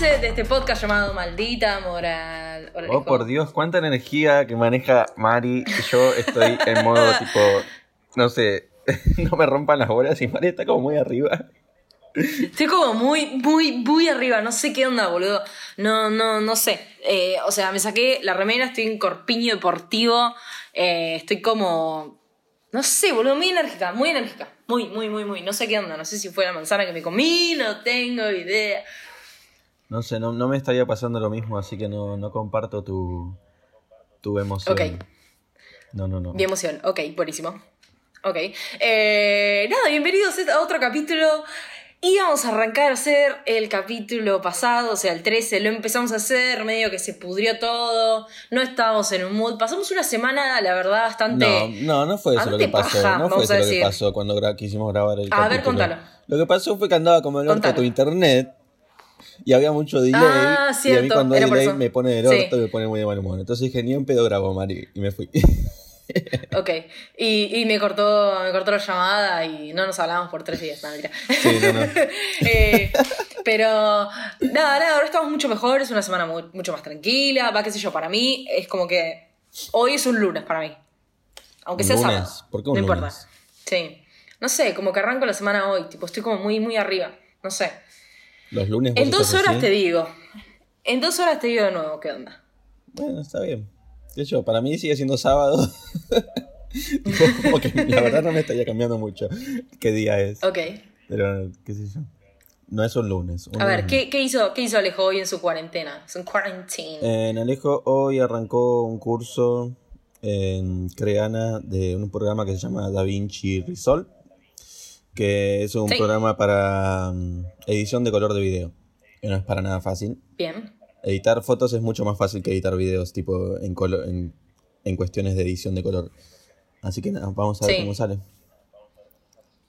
de, de este podcast llamado Maldita Moral. Oh, por Dios, cuánta energía que maneja Mari. Yo estoy en modo tipo, no sé, no me rompan las bolas y Mari está como muy arriba. Estoy como muy, muy, muy arriba. No sé qué onda, boludo. No, no, no sé. Eh, o sea, me saqué la remera, estoy en corpiño deportivo. eh, estoy como. No sé, boludo, muy enérgica, muy enérgica. Muy, muy, muy, muy. No sé qué onda. No sé si fue la manzana que me comí, no tengo idea. No sé, no, no me estaría pasando lo mismo, así que no, no comparto tu, tu emoción. Ok. No, no, no. Mi emoción, ok, buenísimo. Ok. Eh, nada, bienvenidos a otro capítulo. Íbamos a arrancar a hacer el capítulo pasado, o sea, el 13, lo empezamos a hacer, medio que se pudrió todo, no estábamos en un mood. Pasamos una semana, la verdad, bastante... No, no, no fue eso lo que pasó. paja, no fue eso a lo que pasó cuando gra- quisimos grabar el A ver, capítulo. contalo. Lo que pasó fue que andaba como el orto tu internet y había mucho delay. Ah, y a mí cuando hay delay me pone del Sí. orto y me pone muy de mal humor. Entonces dije, ni en pedo grabo, Mari, y me fui. Ok. Y, y me cortó me cortó la llamada y no nos hablamos por tres días, no, mentira. Sí, no, no. Eh, pero nada, nada, ahora estamos mucho mejor, es una semana mu- mucho más tranquila, va, qué sé yo, para mí es como que hoy es un lunes para mí. Aunque ¿Un sea lunes? sábado. ¿Por qué un no importa. lunes? Sí. No sé, como que arranco la semana hoy, tipo, estoy como muy, muy arriba. No sé. Los lunes En dos horas te digo. En dos horas te digo de nuevo qué onda. Bueno, está bien. ¿Qué sé yo? Para mí sigue siendo sábado. Como que la verdad no me estaría cambiando mucho qué día es. Ok. Pero, qué sé yo. No es un lunes. un A ver. ¿qué, qué hizo, ¿qué hizo Alejo hoy en su cuarentena? Su quarantine. En Alejo hoy arrancó un curso en Creana de un programa que se llama DaVinci Resolve, que es un Sí. programa para mm, edición de color de video. Que no es para nada fácil. Bien. Editar fotos es mucho más fácil que editar videos, tipo en, colo- en, en cuestiones de edición de color. Así que nada, vamos a ver Sí. cómo sale.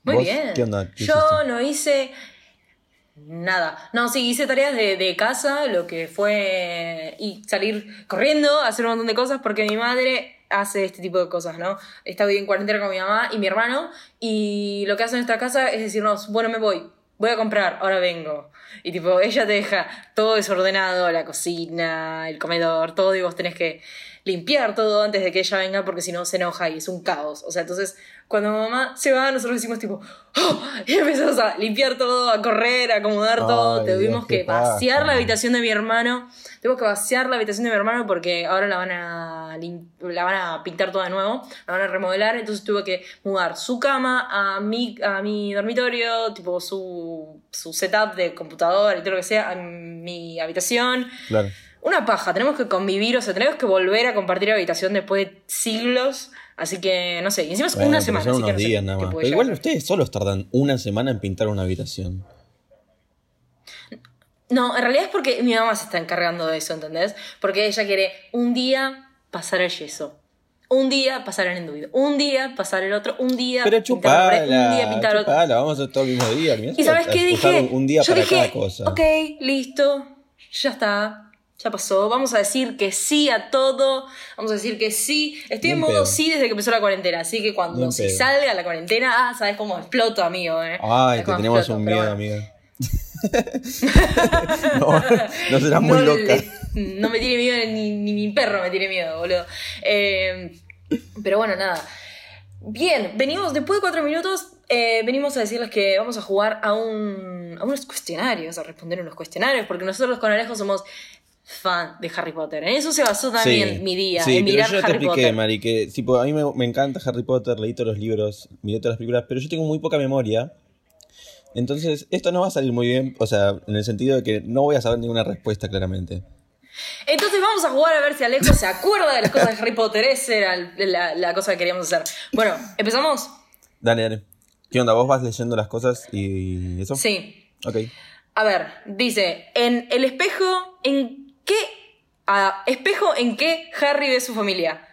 Muy ¿Vos bien. qué onda? ¿Qué Yo hiciste? no hice nada. No, sí, hice tareas de, de casa, lo que fue y salir corriendo, hacer un montón de cosas, porque mi madre hace este tipo de cosas, ¿no? Está hoy en cuarentena con mi mamá y mi hermano, y lo que hace en esta casa es decirnos, bueno, me voy, voy a comprar, ahora vengo. Y tipo, ella te deja todo desordenado, la cocina, el comedor, todo, y vos tenés que limpiar todo antes de que ella venga porque si no se enoja y es un caos. O sea, entonces cuando mamá se va, nosotros decimos tipo, "Oh", y empezamos a limpiar todo, a correr, a acomodar todo. Tuvimos que vaciar la habitación de mi hermano. Tuvimos que vaciar la habitación de mi hermano porque ahora la van a la van a pintar toda de nuevo, la van a remodelar, entonces tuve que mudar su cama a mi, a mi dormitorio, tipo su, su setup de computadora y todo lo que sea, a mi habitación. Claro. Una paja, tenemos que convivir, o sea, tenemos que volver a compartir habitación después de siglos. Así que, no sé, y encima es Bueno, una semana. que no sé nada más. Pero igual ustedes solos tardan una semana en pintar una habitación. No, en realidad es porque mi mamá se está encargando de eso, ¿entendés? Porque ella quiere un día pasar el yeso. Un día pasar el enduido. Un día pasar el otro. Un día Pero pintar chupala, un día pintar otro. chupala, vamos a hacer todo el mismo día. mirá, ¿Y sabes qué dije? Un, un día Yo para dije, cada cosa. ok, listo, ya está, ya pasó. Vamos a decir que sí a todo. Vamos a decir que sí. Estoy en modo pedo. sí desde que empezó la cuarentena. Así que cuando se pedo. salga la cuarentena, ah, sabes cómo exploto, amigo. Eh. Ay, te tenemos exploto, un miedo, bueno. amiga. no, no serás muy No loca. le- no me tiene miedo ni, ni mi perro me tiene miedo, boludo. Eh, pero bueno, nada. Bien, venimos, después de cuatro minutos, eh, venimos a decirles que vamos a jugar a, un, a unos cuestionarios, a responder unos cuestionarios, porque nosotros con Alejo somos fan de Harry Potter. En eso se basó también mi día, Sí, en pero mirar yo ya te expliqué, Potter. Mari, que tipo, a mí me, me encanta Harry Potter, leí todos los libros, miré todas las películas, pero yo tengo muy poca memoria. Entonces, esto no va a salir muy bien, o sea, en el sentido de que no voy a saber ninguna respuesta claramente. Entonces vamos a jugar a ver si Alejo se acuerda de las cosas de Harry Potter. Esa era la, la cosa que queríamos hacer. Bueno, ¿empezamos? Dale, dale. ¿Qué onda? ¿Vos vas leyendo las cosas y eso? Sí. Ok. A ver, dice, en el espejo, ¿en qué? espejo en qué Harry ve su familia.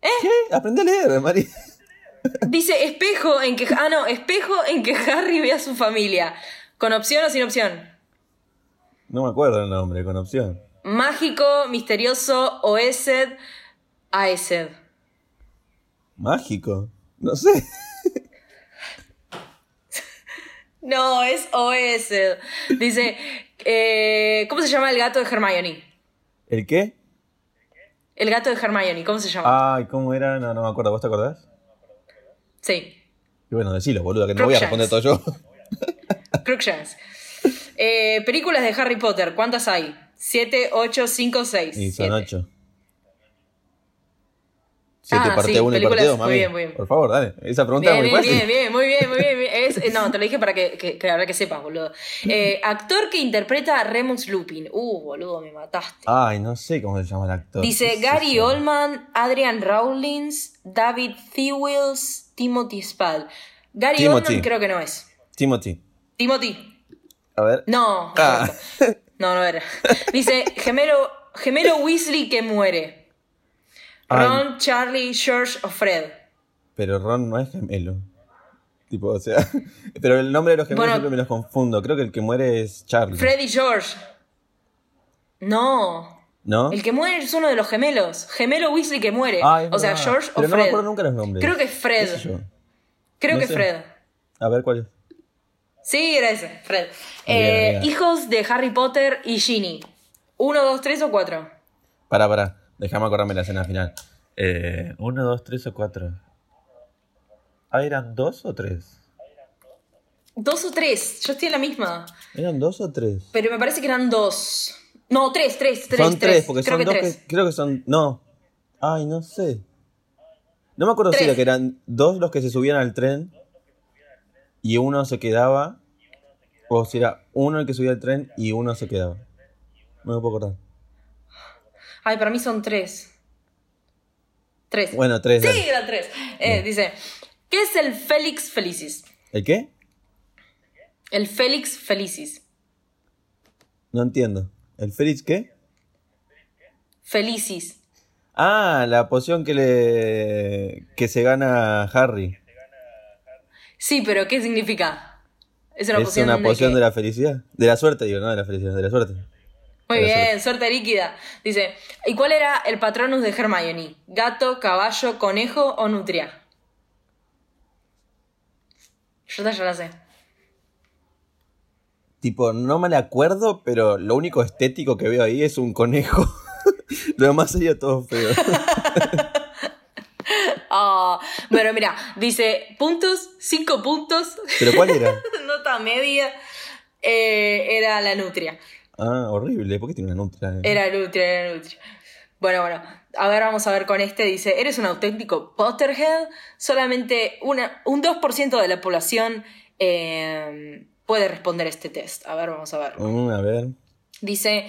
¿Qué? Aprende a leer, Mari. Dice espejo en que. Ah, no, espejo en que Harry ve a su familia. ¿Con opción o sin opción? No me acuerdo el nombre, con opción. Mágico, misterioso, Oesed, Aesed. Mágico. No sé. No, es OS. Dice, eh, ¿cómo se llama el gato de Hermione? ¿El qué? El gato de Hermione, ¿cómo se llama? Ay, ¿cómo era? No, no me acuerdo. ¿Vos te acordás? Sí, Y bueno, decilo, boludo, que no voy a responder todo yo. Crookshanks. Eh, películas de Harry Potter, ¿cuántas hay? ¿Siete, ocho, cinco, seis? Y son Siete. Ocho. Siete Ah, parte sí, uno y parte películas- dos, muy mami. bien, muy bien. Por favor, dale. Esa pregunta Bien, es muy bien, fácil. bien, bien, muy bien, muy bien. muy bien. Es- no, te lo dije para que, que, que ahora que sepas, boludo. Eh, actor que interpreta a Remus Lupin. Uh, boludo, me mataste. Ay, no sé cómo se llama el actor. Dice ¿Qué sé Gary yo? Oldman, Adrian Rawlins, David Thewils, Timothy Spall. Gary Timothy. Oldman creo que no es. Timothy. Timothy. A ver. No. Ah. No, no era. Dice gemelo, gemelo Weasley que muere. Ron, Charlie, George o Fred. Pero Ron no es gemelo. Tipo, o sea. Pero el nombre de los gemelos Bueno. siempre me los confundo. Creo que el que muere es Charlie. Fred y George. No. ¿No? El que muere es uno de los gemelos. Gemelo Weasley que muere. Ah, es o sea. George Pero o no me Fred. acuerdo nunca los nombres. Creo que es Fred. Creo No que sé. Fred. A ver cuál es. Sí, era ese, Fred. Eh, hijos de Harry Potter y Ginny. ¿Uno, dos, tres o cuatro? Pará, pará. Déjame acordarme la escena final. Eh, uno, dos, tres o cuatro. Ah, ¿eran dos o tres? Dos o tres. Yo estoy en la misma. ¿Eran dos o tres? Pero me parece que eran dos. No, tres, tres, tres. son tres, porque Creo son que dos tres. que. Creo que son. No. Ay, no sé. No me acuerdo si era que eran dos los que se subían al tren y uno se quedaba. O si era uno el que subía al tren y uno se quedaba. No me puedo acordar. Ay, para mí son tres. Tres. Bueno, tres. sí, dale. eran tres. Eh, dice, ¿qué es el Félix Felicis? ¿El qué? El Félix Felicis. No entiendo. ¿El Félix qué? Felicis. Ah, la poción que le. que se gana Harry. Sí, pero ¿qué significa? Es una es poción, una poción qué? de la felicidad. De la suerte, digo, no de la felicidad, de la suerte. Muy bien, suerte líquida. Dice, ¿y cuál era el patronus de Hermione? ¿Gato, caballo, conejo o nutria? Yo ya la sé. Tipo, no me la acuerdo, pero lo único estético que veo ahí es un conejo. lo demás sería todo feo. Ah, bueno, mira, dice puntos, cinco puntos, ¿Pero cuál era? nota media, eh, era la nutria. Ah, horrible. ¿Por qué tiene una nutria? Era nutria, era nutria. Bueno, bueno, a ver, vamos a ver con este. Dice, ¿eres un auténtico Potterhead? Solamente una, un 2% de la población eh, puede responder este test. A ver, vamos a ver. Mm, a ver. Dice,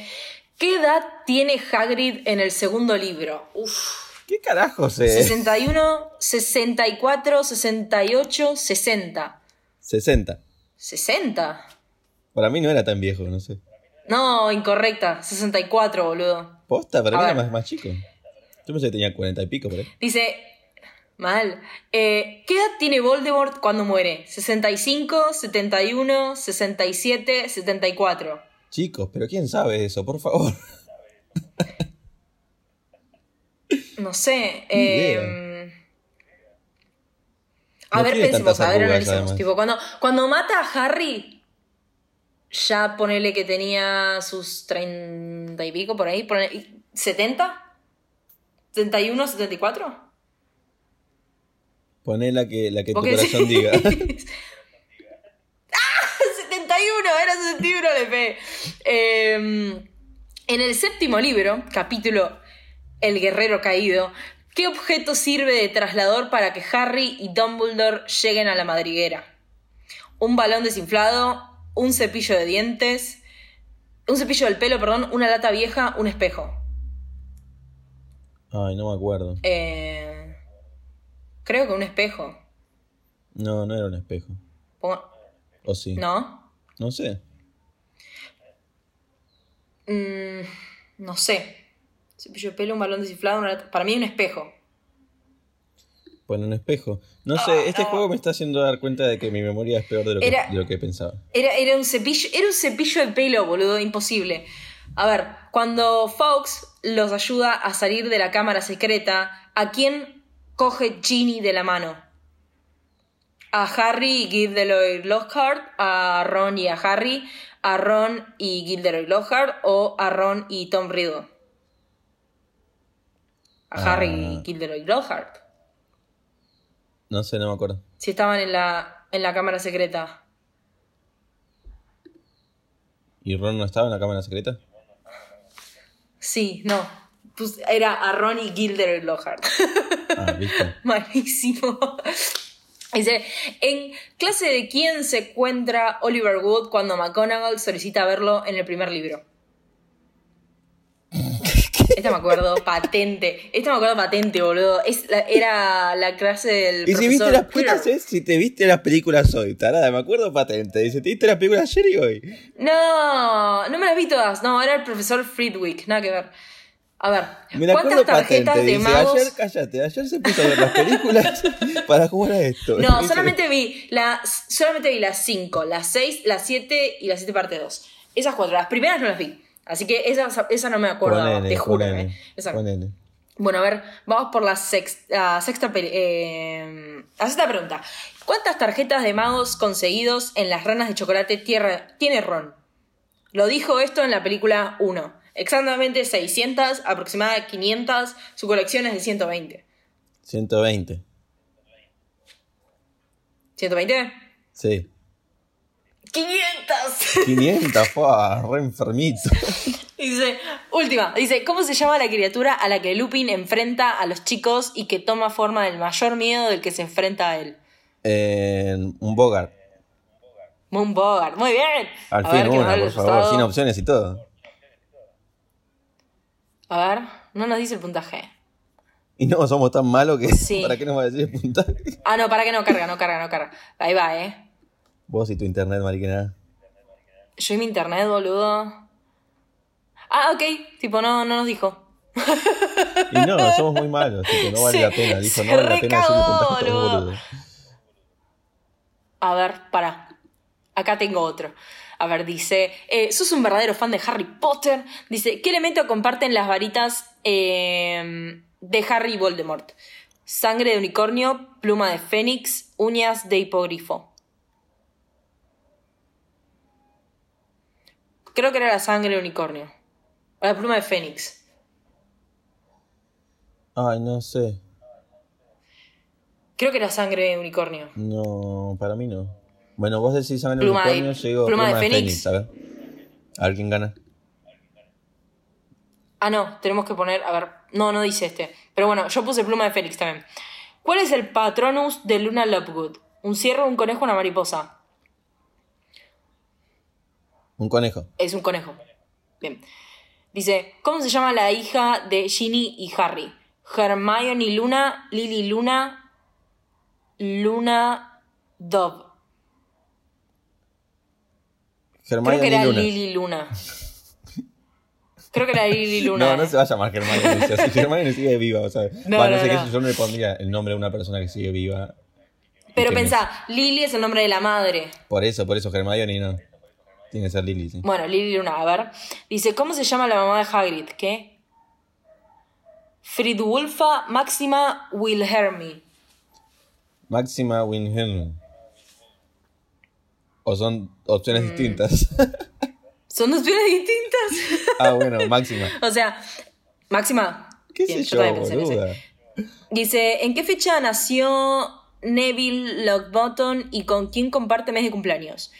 ¿qué edad tiene Hagrid en el segundo libro? Uf, ¿Qué carajo sé? 61, 64, 68, 60. 60. ¿60? Para mí no era tan viejo, no sé. No, incorrecta. 64, boludo. Posta, para A mí era más, más chico. Yo pensé que tenía 40 y pico por ahí. Dice, mal. Eh, ¿Qué edad tiene Voldemort cuando muere? 65, 71, 67, 74. Chicos, pero ¿quién sabe eso? Por favor. No sé. Ni eh, a No ver, tiene pensemos, a ver, arrugas, analicemos. además. Tipo, cuando, cuando mata a Harry, ya ponele que tenía sus 30 y pico por ahí. ponele- ¿70? ¿71, 74? Poné la que, la que tu Porque sí. corazón diga. ¡Ah! 71, era 71 le pegué. Eh, en el séptimo libro, capítulo El guerrero caído, ¿qué objeto sirve de traslador para que Harry y Dumbledore lleguen a la madriguera? Un balón desinflado, un cepillo de dientes, un cepillo del pelo, perdón, una lata vieja, un espejo. Ay, no me acuerdo. Eh, creo que un espejo. No, no era un espejo. Pongo- ¿O sí? ¿No? No sé. Mm, no sé. Cepillo de pelo, un balón desinflado, una lata- Para mí un espejo. Bueno, un espejo. No Ah, sé, este no. juego me está haciendo dar cuenta de que mi memoria es peor de lo que, Era- de lo que pensaba. Era, era un cepillo, era un cepillo de pelo, boludo, imposible. A ver, cuando Fox los ayuda a salir de la cámara secreta, ¿a quién coge Ginny de la mano? a Harry y Gilderoy Lockhart, a Ron y a Harry, a Ron y Gilderoy Lockhart o a Ron y Tom Riddle. A Ah. Harry y Gilderoy Lockhart. No sé, no me acuerdo. Si estaban en la, en la cámara secreta. ¿Y Ron no estaba en la cámara secreta? Sí, no. Pues era a Ron y Gilderoy Lockhart. Ah, ¿viste? Malísimo. Dice, ¿en clase de quién se encuentra Oliver Wood cuando McGonagall solicita verlo en el primer libro? Esta me acuerdo patente. Esta me acuerdo patente, boludo. Es la- era la clase del Y si viste profesor las ¿qué Quirrell. haces si te viste las películas hoy, tarada, me acuerdo patente. Dice, ¿te viste las películas ayer y hoy? No, no me las vi todas. No, era el profesor Friedwig. Nada que ver. A ver, Me la ¿cuántas acuerdo patente. tarjetas de Dice, magos? ayer, cállate, ayer se puso a ver las películas para jugar a esto. No, solamente vi, la, solamente vi las 5, las 6, las 7 y las 7 parte 2. Esas cuatro. Las primeras no las vi. Así que esas, esa no me acordaba, ponele, te juro. ponele, eh. Esa- ponele. Bueno, a ver, vamos por la sexta, eh, la sexta pregunta. ¿Cuántas tarjetas de magos conseguidos en las ranas de chocolate tierra, tiene Ron? Lo dijo esto en la película 1. Exactamente 600, aproximadamente 500, su colección es de 120. 120. ¿120? Sí. 500. 500, fue re enfermito. Dice, última, dice, ¿cómo se llama la criatura a la que Lupin enfrenta a los chicos y que toma forma del mayor miedo del que se enfrenta a él? Eh, un Bogart. Moon Bogart, muy bien. Al a fin una, por favor, sin opciones y todo. A ver, no nos dice el puntaje. Y no, somos tan malos que Sí. ¿para qué nos va a decir el puntaje? Ah, no, para que no carga, no carga, no carga. Ahí va, eh. Vos y tu internet, mariquena. Yo y mi internet, boludo. Ah, ok, tipo, no, no nos dijo. Y no, somos muy malos, que no vale la pena. Dijo, no vale la pena a estos boludo. A ver, para. Acá tengo otro. A ver, dice, eh, sos un verdadero fan de Harry Potter. Dice, ¿qué elemento comparten las varitas eh, de Harry y Voldemort? Sangre de unicornio, pluma de fénix, uñas de hipogrifo. Creo que era la sangre de unicornio. O la pluma de fénix. Ay, no sé. Creo que era sangre de unicornio. No, para mí no. Bueno, vos decís sangre Pluma de- unicornio, llegó pluma pluma, de de fénix. fénix. A ver. A ver quién gana. Ah, no, tenemos que poner, a ver, no, no dice este. Pero bueno, yo puse pluma de Félix también. ¿Cuál es el patronus de Luna Lovegood? ¿Un ciervo, un conejo, una mariposa? Un conejo. Es un conejo. Bien. Dice, ¿cómo se llama la hija de Ginny y Harry? Hermione Luna, Lily Luna, Luna Dove. Creo Hermione que era Luna. Lily Luna. Creo que era Lily Luna. No, no se va a llamar Hermione. Si Hermione sigue viva, o sea. No, no, no, sé no. qué, yo no le pondría el nombre de una persona que sigue viva. Pero pensá, Lily es el nombre de la madre. Por eso, por eso Hermione no. Tiene que ser Lily, sí. Bueno, Lily Luna, a ver. Dice, ¿cómo se llama la mamá de Hagrid? ¿Qué? Fridwulfa Máxima Wilhelmi. Máxima Winhelm. O son opciones Mm. distintas. Son dos opciones distintas. ah, bueno, Máxima. o sea, Máxima. ¿Qué Bien, sé yo, boluda? Dice, ¿en qué fecha nació Neville Longbottom y con quién comparte mes de cumpleaños?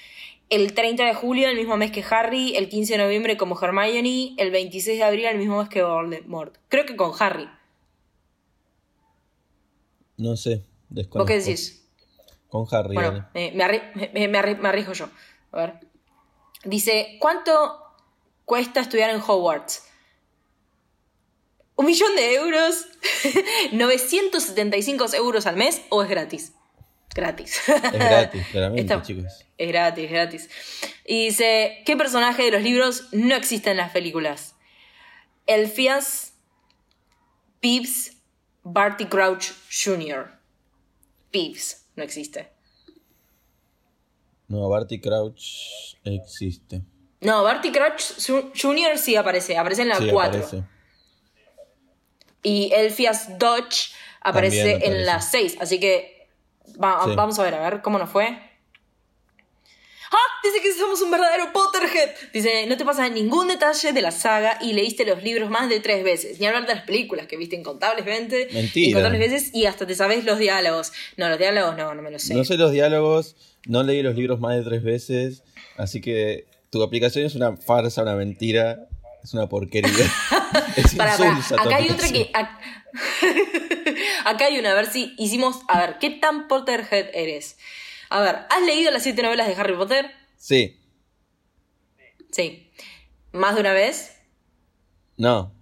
El 30 de julio, el mismo mes que Harry, el 15 de noviembre como Hermione, el 26 de abril, el mismo mes que Voldemort. Creo que con Harry. No sé. Desconozco. ¿Vos qué decís? Con Harry. Bueno, me, me, arri- me- me arri- me arriesgo yo. A ver. Dice, ¿cuánto cuesta estudiar en Hogwarts? ¿Un millón de euros? ¿975 euros al mes o es gratis? Gratis. Es gratis, claramente, Está- chicos. Es gratis, es gratis. Y dice, ¿qué personaje de los libros no existe en las películas? Elfias, Peeves, Barty Crouch Jr. Peeves no existe. No, Barty Crouch existe. No, Barty Crouch Jr. sí aparece, aparece en la sí, 4. aparece. Y Elfias Dodge aparece También en aparece. la 6. Así que Va- Sí. Vamos a ver, a ver, ¿cómo nos fue? ¡Ah! Dice que somos un verdadero Potterhead. Dice, no te pasa ningún detalle de la saga y leíste los libros más de tres veces. Ni hablar de las películas que viste incontables veces. Mentira. Incontables veces y hasta te sabes los diálogos. No, los diálogos no, no me los sé. No sé los diálogos, no leí los libros más de tres veces, así que tu aplicación es una farsa, una mentira, es una porquería. es insulsa tu Acá hay otra que. Acá hay una, a ver si hicimos. A ver, ¿qué tan Potterhead eres? A ver, ¿has leído las siete novelas de Harry Potter? Sí, Sí. ¿Más de una vez? no,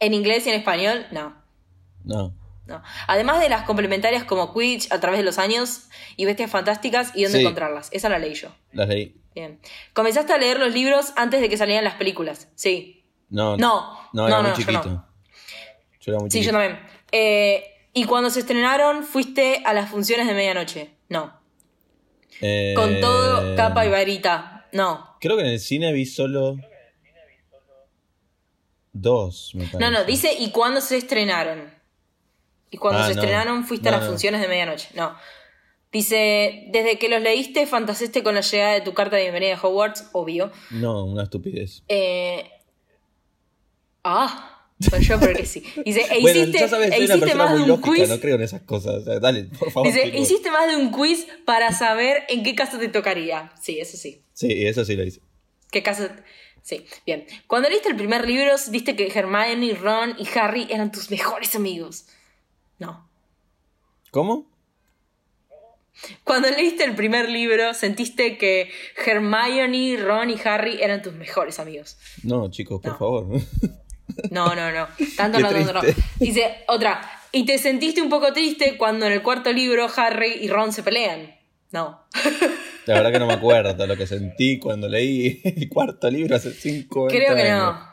¿En inglés y en español? No. no. No. Además de las complementarias como Quidditch a través de los años y Bestias Fantásticas y dónde Sí. encontrarlas. Esa la leí yo. Las leí. Bien. ¿Comenzaste a leer los libros antes de que salieran las películas? Sí. No, No. no, era No, muy no, yo chiquito. no. Yo era muy Sí, yo también. Eh, ¿Y cuando se estrenaron, fuiste a las funciones de medianoche? No. Eh, Con todo, capa y varita. No. Creo que en el cine vi solo dos, me parece. No, no, dice ¿y cuándo se estrenaron? Y cuando Ah, se no. estrenaron fuiste No, a las no. funciones de medianoche. No. Dice, desde que los leíste, fantaseaste con la llegada de tu carta de bienvenida a Hogwarts, obvio. No, una estupidez. Eh... Ah, pues yo creo que sí. Dice, e bueno, hiciste, ya sabes, e soy hiciste más de un lógica, quiz. no creo en esas cosas. O sea, dale, por favor. Dice, hiciste más de un quiz para saber en qué casa te tocaría. Sí, eso sí. Sí, eso sí lo hice. ¿Qué casa? Sí, bien. Cuando leíste el primer libro, viste que Hermione, Ron y Harry eran tus mejores amigos. No. ¿Cómo? Cuando leíste el primer libro, sentiste que Hermione, Ron y Harry eran tus mejores amigos. No, chicos, por No. favor. No, no, no. Tanto no, tanto no. Dice otra. Y te sentiste un poco triste cuando en el cuarto libro Harry y Ron se pelean. No. La verdad que no me acuerdo lo que sentí cuando leí el cuarto libro hace cinco años. Creo que no.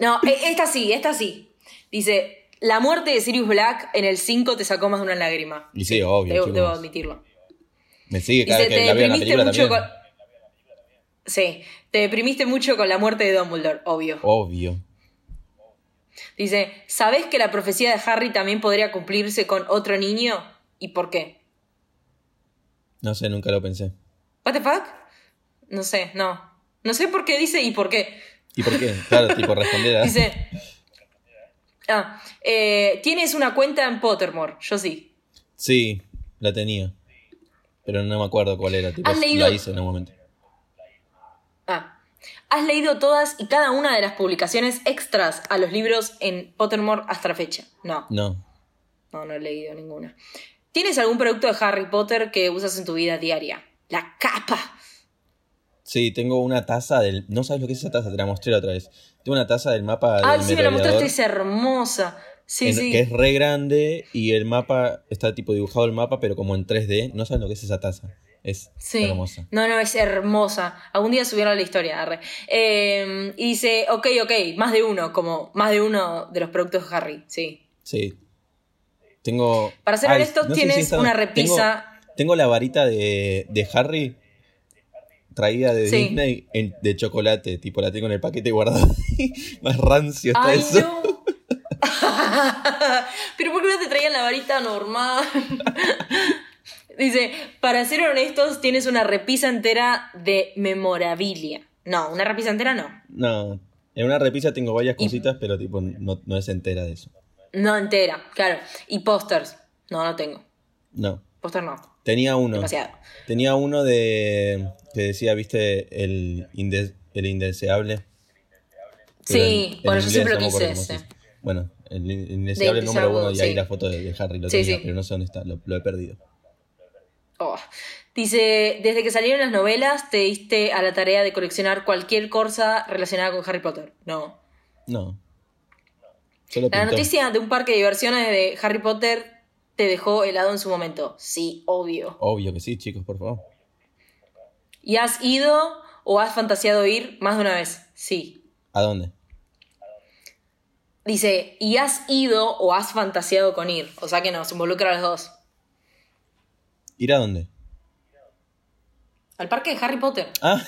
No, e- esta sí, esta sí. Dice, la muerte de Sirius Black en el 5 te sacó más de una lágrima. Y sí, obvio, Debo, debo admitirlo. Me sigue cada Dice, vez te que la deprimiste película mucho también. con... Sí, te deprimiste mucho con la muerte de Dumbledore, obvio. Obvio. Dice, ¿sabés que la profecía de Harry también podría cumplirse con otro niño? ¿Y por qué? No sé, nunca lo pensé. ¿What the fuck? No sé, no. No sé por qué dice y por qué. ¿Y por qué? Claro, tipo responder a... Dice... Ah, eh, tienes una cuenta en Pottermore, yo sí. Sí, la tenía. Pero no me acuerdo cuál era. Tipo, ¿Has leído- La hice en un momento. ¿Has leído todas y cada una de las publicaciones extras a los libros en Pottermore hasta la fecha? No, No. no, no he leído ninguna. ¿Tienes algún producto de Harry Potter que usas en tu vida diaria? La capa. Sí, tengo una taza del... No sabes lo que es esa taza, te la mostré la otra vez. Tengo una taza del mapa Ah, del sí, me la mostraste, es hermosa. Sí, en- sí. Que es re grande y el mapa... Está tipo dibujado el mapa, pero como en 3D. No sabes lo que es esa taza. Es Sí. hermosa. No, no, es hermosa. Algún día subieron la historia, arre. Eh, y dice, ok, ok, más de uno, como más de uno de los productos de Harry, sí. Sí. Tengo... Para ser honestos, no tienes si una tengo- repisa. Tengo, la varita de, de Harry traída de Sí. Disney en- de chocolate. Tipo, la tengo en el paquete guardada. Más rancio está ¡Ay, eso. no! Pero ¿por qué no te traían la varita normal? Dice, para ser honestos, tienes una repisa entera de memorabilia. No, una repisa entera no. No, en una repisa tengo varias Y- cositas, pero tipo no, no es entera de eso. No entera, claro. Y pósters. No, no tengo. No. Póster no. Tenía uno. Demasiado. Tenía uno de que decía, viste, el, inde- el indeseable. Sí, en- en bueno, yo inglés siempre lo quise ese. Bueno, el in- indeseable De número uno y ahí la foto de, de Harry lo Sí, tenía, sí. pero no sé dónde está, lo, lo he perdido. Oh. Dice, desde que salieron las novelas, te diste a la tarea de coleccionar cualquier cosa relacionada con Harry Potter. No. No. Solo La noticia de un parque de diversiones de Harry Potter te dejó helado en su momento. Sí, obvio. Obvio que sí, chicos, por favor. ¿Y has ido o has fantaseado ir más de una vez? Sí. ¿A dónde? Dice, ¿y has ido o has fantaseado con ir? O sea que nos involucra a los dos. ¿Ir a dónde? Al parque de Harry Potter. Ah,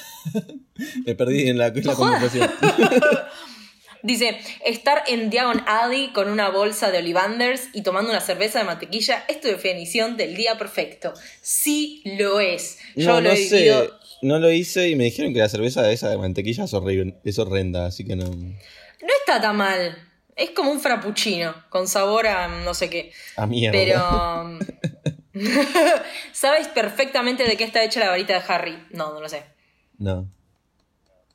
me perdí en la, en la conversación. Dice, estar en Diagon Alley con una bolsa de Olivanders y tomando una cerveza de mantequilla es tu definición del día perfecto. Sí lo es. Yo No, lo no he sé. vivido. No lo hice y me dijeron que la cerveza esa de mantequilla es horrible, es horrenda, así que no. No está tan mal. Es como un frappuccino, con sabor a no sé qué. A mierda. Pero. ¿Sabes perfectamente de qué está hecha la varita de Harry? No, no lo sé. No.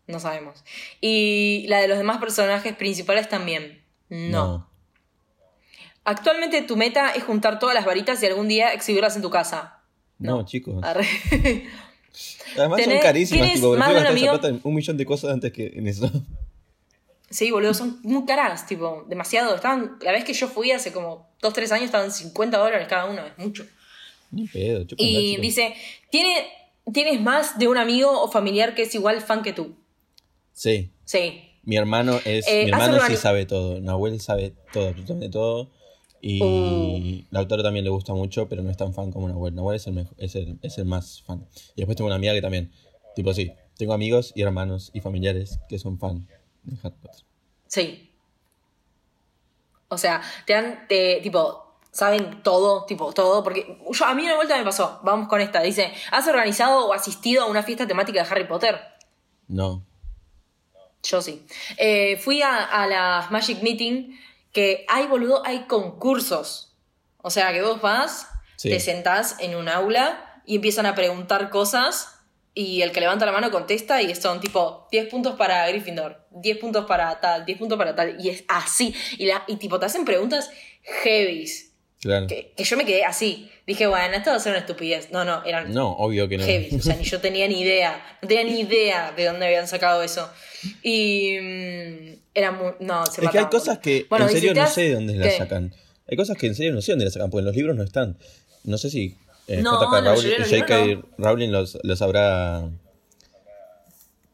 No sabemos. Y la de los demás personajes principales también. No. Actualmente tu meta es juntar todas las varitas y algún día exhibirlas en tu casa. No, chicos. Además son carísimas, tipo, más de un amigo- plata en un millón de cosas antes que en eso. Sí, boludo, son muy caras, tipo, demasiado. Estaban, la vez que yo fui hace como 2, 3 años estaban 50 dólares cada uno, es mucho. Ni pedo, chúpenla, Y dice, ¿Tiene, ¿tienes más de un amigo o familiar que es igual fan que tú? Sí. Sí. Mi hermano es. Eh, mi hermano sí sabe todo. Nahuel sabe todo, absolutamente todo. Y Uh. la autora también le gusta mucho, pero no es tan fan como Nahuel. Nahuel es el, mejo- es el, es el más fan. Y después tengo una amiga que también. Tipo, sí. Tengo amigos y hermanos y familiares que son fan de Harry Potter. Sí. O sea, te dan, te, tipo, saben todo, tipo, todo, porque yo, a mí una vuelta me pasó, vamos con esta, dice, ¿has organizado o asistido a una fiesta temática de Harry Potter? No. Yo sí. Eh, fui a, a la Magic Meeting, que hay, boludo, hay concursos. O sea, que vos vas, Sí. te sentás en un aula y empiezan a preguntar cosas y el que levanta la mano contesta y son tipo 10 puntos para Gryffindor, 10 puntos para tal, 10 puntos para tal. Y es así. Y, la, y tipo, te hacen preguntas heavies. Claro. Que, que yo me quedé así. Dije, bueno, esto va a ser una estupidez. No, no, eran No, obvio que no. heavy. O sea, ni yo tenía ni idea. No tenía ni idea de dónde habían sacado eso. Y. mm, era muy. No, se Es que hay cosas que Bueno, en serio no sé de dónde las sacan. Hay cosas que en serio no sé dónde las sacan, porque en los libros no están. No sé si eh, No, J.K. Rowling, de J.K. libros Rowling los, los habrá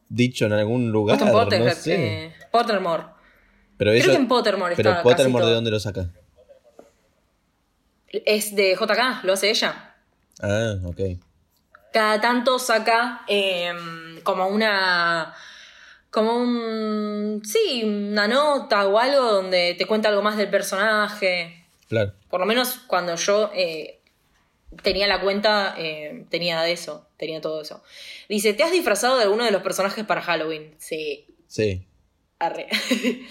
dicho en algún lugar. Potter, no sé. eh, Pottermore. pero creo eso- que en Pottermore Pero Pottermore, ¿de dónde lo saca? Es de JK, lo hace ella. Ah, ok. Cada tanto saca eh, como una. Como un. Sí, una nota o algo donde te cuenta algo más del personaje. Claro. Por lo menos cuando yo eh, tenía la cuenta, eh, tenía de eso, tenía todo eso. Dice, ¿te has disfrazado de alguno de los personajes para Halloween? Sí, Sí. arre.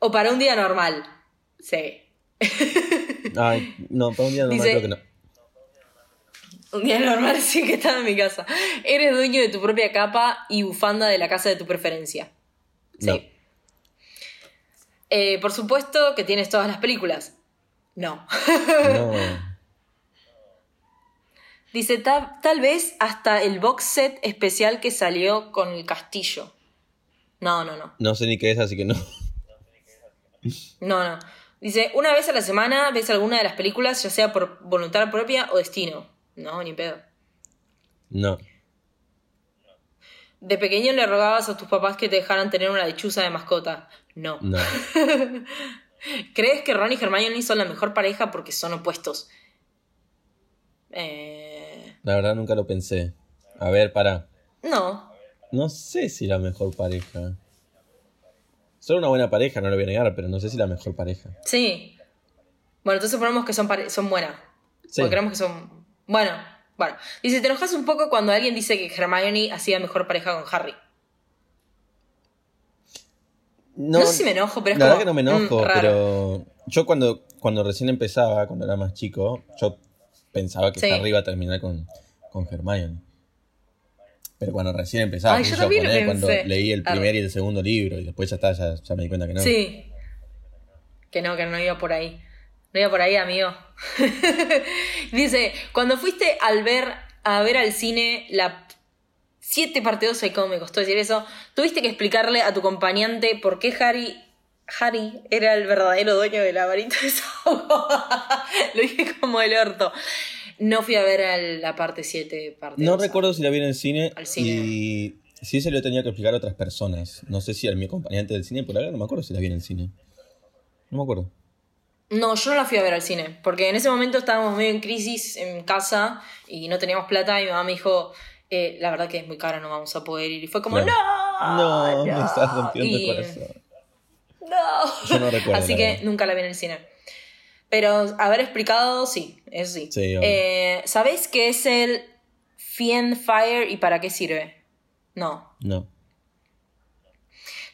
o para un día normal. Sí. Ay, no, para un día normal Dice- creo que no. Un día normal sí que estaba en mi casa. Eres dueño de tu propia capa y bufanda de la casa de tu preferencia. Sí. No. Eh, por supuesto que tienes todas las películas. No. No. Dice, "Ta- tal vez hasta el box set especial que salió con el castillo. No, no, no. No sé ni qué es, así que no. No, no. Dice, una vez a la semana ves alguna de las películas, ya sea por voluntad propia o destino. No, ni pedo. No. De pequeño le rogabas a tus papás que te dejaran tener una lechuza de mascota. No. No. ¿Crees que Ron y Hermione son la mejor pareja porque son opuestos? Eh, La verdad nunca lo pensé. A ver, para. no. No sé si la mejor pareja. Son una buena pareja, no lo voy a negar, pero no sé si la mejor pareja. Sí. Bueno, entonces ponemos que son, son buenas. Sí. Porque creemos que son. Bueno, bueno. Dice, te enojas un poco cuando alguien dice que Hermione hacía mejor pareja con Harry. No, No sé si me enojo, pero es La verdad que no me enojo, mm, pero yo cuando, cuando recién empezaba, cuando era más chico, yo pensaba que Sí. Harry iba a terminar con, con Hermione. Pero cuando recién empezaba, Ay, yo también lo ponele, cuando pensé. leí el primer y el segundo libro, y después ya está, ya, ya me di cuenta que no. Sí. Que no, que no iba por ahí. No iba por ahí, amigo. Dice, cuando fuiste al ver, a ver al cine la 7 parte 12, cómo me costó decir eso, tuviste que explicarle a tu acompañante por qué Harry... Harry era el verdadero dueño de la varita de Sauco. Lo dije como el orto. No fui a ver a la parte 7, parte No 12. recuerdo si la vi en el cine, Al cine. y sí se lo tenía que explicar a otras personas. No sé si a mi acompañante del cine, por verdad no me acuerdo si la vi en el cine. No me acuerdo. No, yo no la fui a ver al cine, porque en ese momento estábamos medio en crisis en casa y no teníamos plata y mi mamá me dijo, eh, la verdad que es muy cara, no vamos a poder ir. Y fue como, Claro. no. No, me estás rompiendo Y- el corazón. No. Yo no recuerdo, Así que nunca la vi en el cine. Pero haber explicado, sí, eso sí. Sí. Eh, ¿Sabéis qué es el Fiend Fire y para qué sirve? No. No.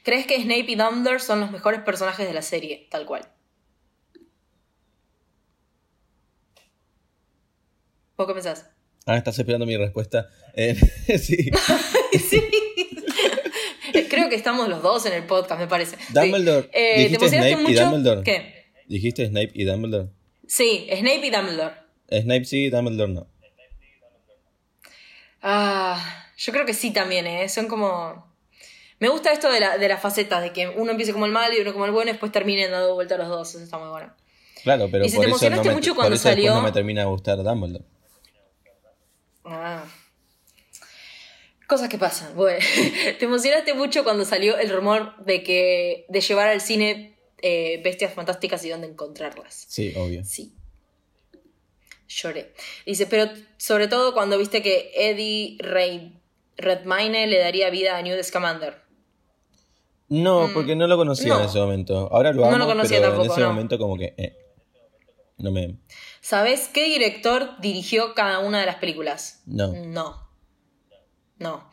¿Crees que Snape y Dumbledore son los mejores personajes de la serie? Tal cual. ¿Vos qué pensás? Ah, estás esperando mi respuesta. Eh, sí. sí. Creo que estamos los dos en el podcast, me parece. Sí. Dumbledore. Eh, ¿Te ¿Dijiste emocionaste Snape y? Dumbledore? ¿Qué? ¿Dijiste Snape y Dumbledore? Sí, Snape y Dumbledore. Snape sí, Dumbledore no. Ah, yo creo que sí también, ¿eh? Son como... Me gusta esto de, la, de las facetas, de que uno empiece como el malo y uno como el bueno y después terminen dando vuelta a los dos. Eso está muy bueno. Claro, pero ¿Y si por te eso, no emocionaste me, mucho cuando salió? no me termina de gustar Dumbledore. Ah. Cosas que pasan. Bueno, te emocionaste mucho cuando salió el rumor de que de llevar al cine eh, bestias fantásticas y dónde encontrarlas. Sí, obvio. Sí. Lloré. Dice, pero sobre todo cuando viste que Eddie Ray Redmayne le daría vida a Newt Scamander. No, porque no lo conocía Mm. no. en ese momento. Ahora lo No amo, lo conocía pero en tampoco, ese no. momento como que... eh, no me... ¿Sabes qué director dirigió cada una de las películas? No. No. No.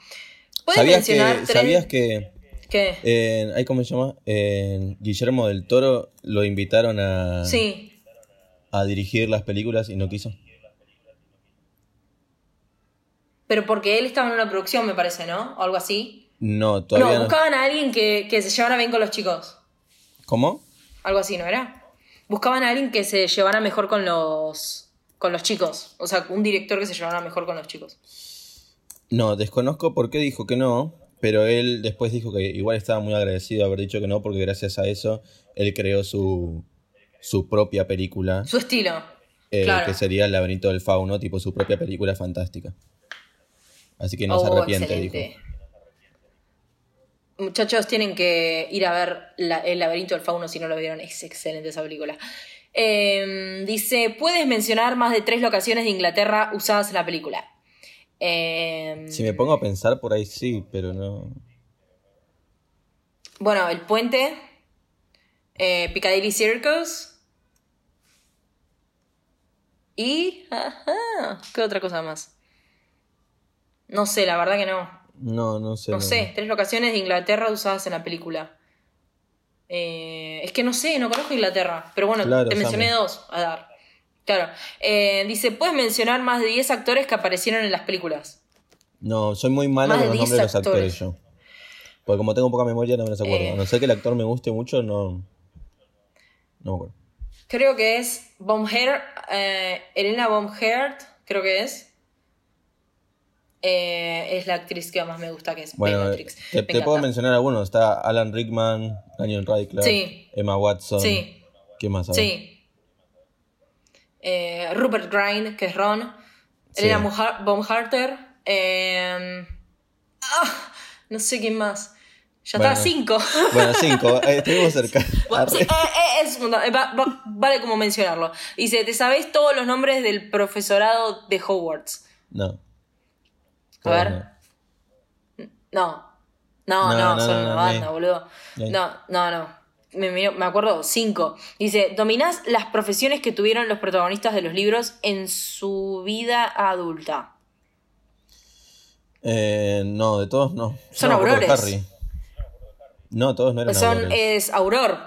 ¿Puedes ¿Sabías mencionar que, tres? ¿Sabías que ¿Qué? ahí cómo se llama? Guillermo del Toro lo invitaron a, Sí. a dirigir las películas y no quiso? Pero porque él estaba en una producción, me parece, ¿no? O algo así. No, todavía no, no. buscaban a alguien que, que se llevara bien con los chicos. ¿Cómo? Algo así, ¿no era? Buscaban a alguien que se llevara mejor con los con los chicos. O sea, un director que se llevara mejor con los chicos. No, desconozco por qué dijo que no, pero él después dijo que igual estaba muy agradecido de haber dicho que no, porque gracias a eso él creó su, su propia película, Su estilo. eh, claro. que sería El laberinto del fauno, tipo su propia película fantástica. Así que no se Oh, arrepiente, excelente. dijo. Muchachos, tienen que ir a ver la- El laberinto del fauno si no lo vieron. Es excelente esa película. Eh, dice, ¿puedes mencionar más de tres locaciones de Inglaterra usadas en la película? Eh, Si me pongo a pensar por ahí sí, pero no. Bueno, el puente, eh, Piccadilly Circus y... Ajá, ¿Qué otra cosa más? No sé, la verdad que no. No, no sé. No sé, tres locaciones de Inglaterra usadas en la película. Eh, es que no sé, no conozco Inglaterra. Pero bueno, Claro, te mencioné dos a dar. Claro. Eh, dice, ¿puedes mencionar más de 10 actores que aparecieron en las películas? No, soy muy malo Más con los 10 nombres de los actores. yo. Porque como tengo poca memoria no me los acuerdo. Eh. A no ser que el actor me guste mucho, no. No me acuerdo. Creo que es Baumgart, eh, Elena Baumgart, creo que es. Eh, es la actriz que más me gusta, que es Bueno, Bellatrix. te, puedo mencionar algunos. Está Alan Rickman, Daniel Radcliffe, Sí. Emma Watson. Sí. ¿Quién más? Ver. Sí. Eh, Rupert Grint, que es Ron. Sí. Elena Baumhar- Baumharter. eh, ah, no sé quién más. Ya Bueno. está, cinco. Bueno, cinco. eh, Estuvimos cerca. Bueno, sí, es un- va- va- vale como mencionarlo. Dice, ¿te sabéis todos los nombres del profesorado de Hogwarts? No. A ver. No. No. No, No, no, no, son una banda, boludo. No, no, no. Me, acuerdo, cinco. Dice, ¿dominás las profesiones que tuvieron los protagonistas de los libros en su vida adulta? Eh, no, de todos no. Son de aurores. Harry. No, todos no eran Son, aurores. es Auror.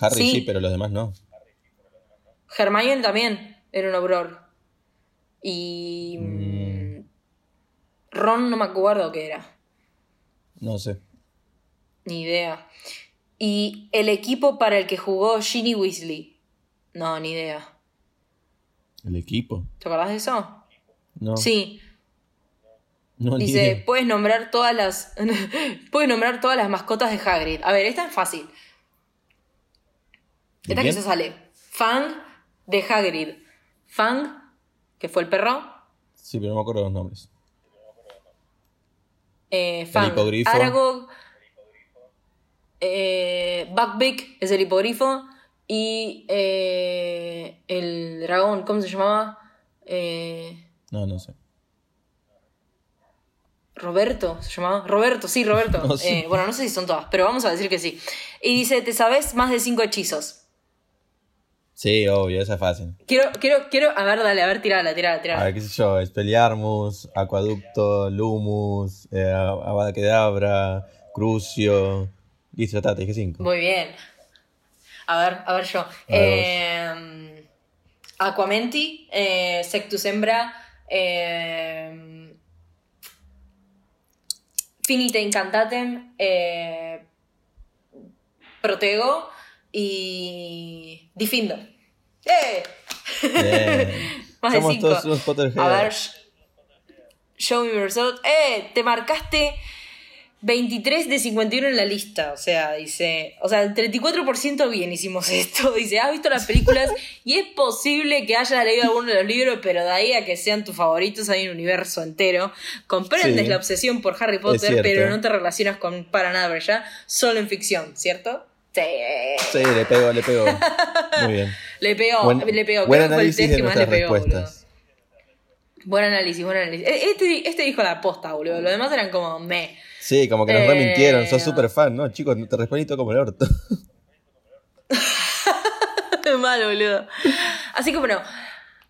Harry sí. sí. pero los demás no. Hermione también era un Auror. Y... Mm. Ron no me acuerdo qué era. No sé. Ni idea. Y el equipo para el que jugó Ginny Weasley. No, ni idea. ¿El equipo? ¿Te acordás de eso? No. Sí. No, Dice, puedes nombrar todas las. puedes nombrar todas las mascotas de Hagrid. A ver, esta es fácil. ¿De Esta que se sale. Fang de Hagrid. Fang, que fue el perro. Sí, pero no me acuerdo los nombres. Eh, Fang. Aragog. Eh, Buckbeak es el hipogrifo. Y eh, el dragón, ¿cómo se llamaba? Eh, No, no sé. Roberto, ¿se llamaba? Roberto, sí, Roberto. No. Eh, bueno, no sé si son todas, pero vamos a decir que sí. Y dice, ¿te sabes más de cinco hechizos? Sí, obvio, esa es fácil. Quiero, quiero, quiero, a ver, dale, a ver, tirala, tirala, A tirala. ver, qué sé yo, Expelliarmus, Acueducto, Lumus, eh, Avada Kedavra, Crucio. Listo, está, te dije cinco. Muy bien. A ver, a ver yo. Eh, Aquamenti, eh, Sectus Hembra, eh, Finite Incantatem, eh, Protego y Difindo. ¡Eh! Más de Somos cinco. todos unos Potterheads. A ver, show me result. ¡Eh! Te marcaste 23 de 51 en la lista. O sea, dice. O sea, el 34% bien hicimos esto. Dice, has visto las películas y es posible que hayas leído alguno de los libros, pero de ahí a que sean tus favoritos hay un universo entero. Comprendes Sí. la obsesión por Harry Potter, pero no te relacionas con para nada, ¿ya? Solo en ficción, ¿cierto? Sí. Sí, le pegó, le pegó. Muy bien. Le pegó, Buen, le pegó. buen análisis de pegó, respuestas. Buen análisis, buen análisis. E- Este, este dijo la posta, boludo. Los demás eran como me. Sí, como que nos Eh, remintieron, sos súper fan, ¿no? Chicos, te respondí todo como el orto. Mal, boludo. Así que bueno,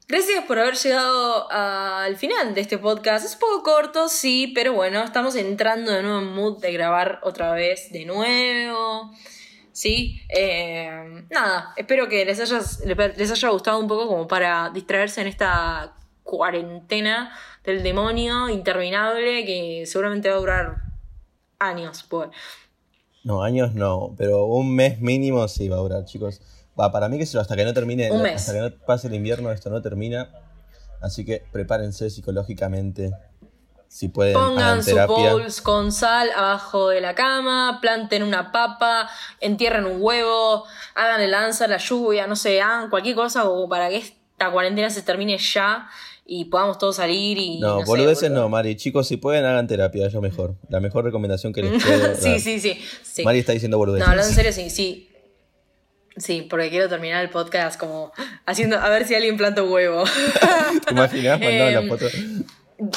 gracias por haber llegado al final de este podcast. Es un poco corto, sí, pero bueno, estamos entrando de nuevo en mood de grabar otra vez de nuevo. Sí, Eh, nada, espero que les, hayas- les haya gustado un poco como para distraerse en esta cuarentena del demonio interminable que seguramente va a durar años. Pues. No, años no, pero un mes mínimo sí va a durar, chicos. Va, para mí que hasta que no termine, Un la- mes. hasta que no pase el invierno esto no termina. Así que prepárense psicológicamente. Si pueden, Pongan su terapia. bowls con sal abajo de la cama, planten una papa, entierren un huevo, hagan el lanza, la lluvia, no sé, hagan cualquier cosa como para que esta cuarentena se termine ya y podamos todos salir y. No, boludeces no, Mari. Chicos, si pueden, hagan terapia, lo mejor. La mejor recomendación que les puedo sí, dar. sí, sí, sí. Mari está diciendo boludeces. No, hablando en serio, sí, sí. Sí, porque quiero terminar el podcast como haciendo, a ver si alguien planta un huevo. ¿Te imaginas? Mandaban Em, la foto.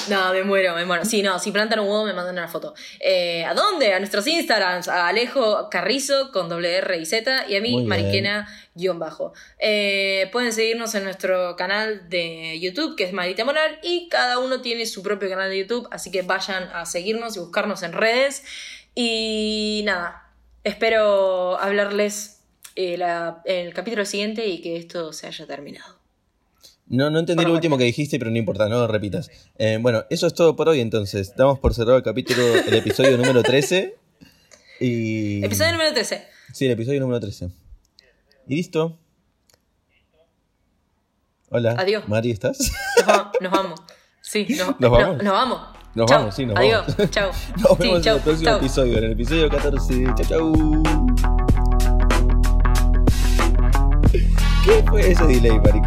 No, me muero, me muero. Sí, no, si plantan un huevo me mandan una foto. Eh, ¿A dónde? A nuestros Instagrams, a Alejo Carrizo con doble R y Z y a mí, Muy bien. Mariquena guion bajo. Eh, pueden seguirnos en nuestro canal de YouTube, que es Marita Moral, y cada uno tiene su propio canal de YouTube, así que vayan a seguirnos y buscarnos en redes. Y nada, espero hablarles eh, la- el capítulo siguiente y que esto se haya terminado. No, no entendí lo último que dijiste, pero no importa, no lo repitas. Eh, bueno, eso es todo por hoy entonces. Damos por cerrado el capítulo, el episodio número 13. Y. Episodio número 13. Sí, el episodio número 13. Y listo. Hola. Adiós. Mari, ¿estás? Nos vamos. Nos vamos. Sí, no- ¿Nos no- vamos? nos vamos. Nos Chau. vamos, sí, nos Adiós. vamos. Chao. Nos vemos en el próximo chau. episodio, en el episodio 14. Chau, chau. ¿Qué fue ese delay, Mari?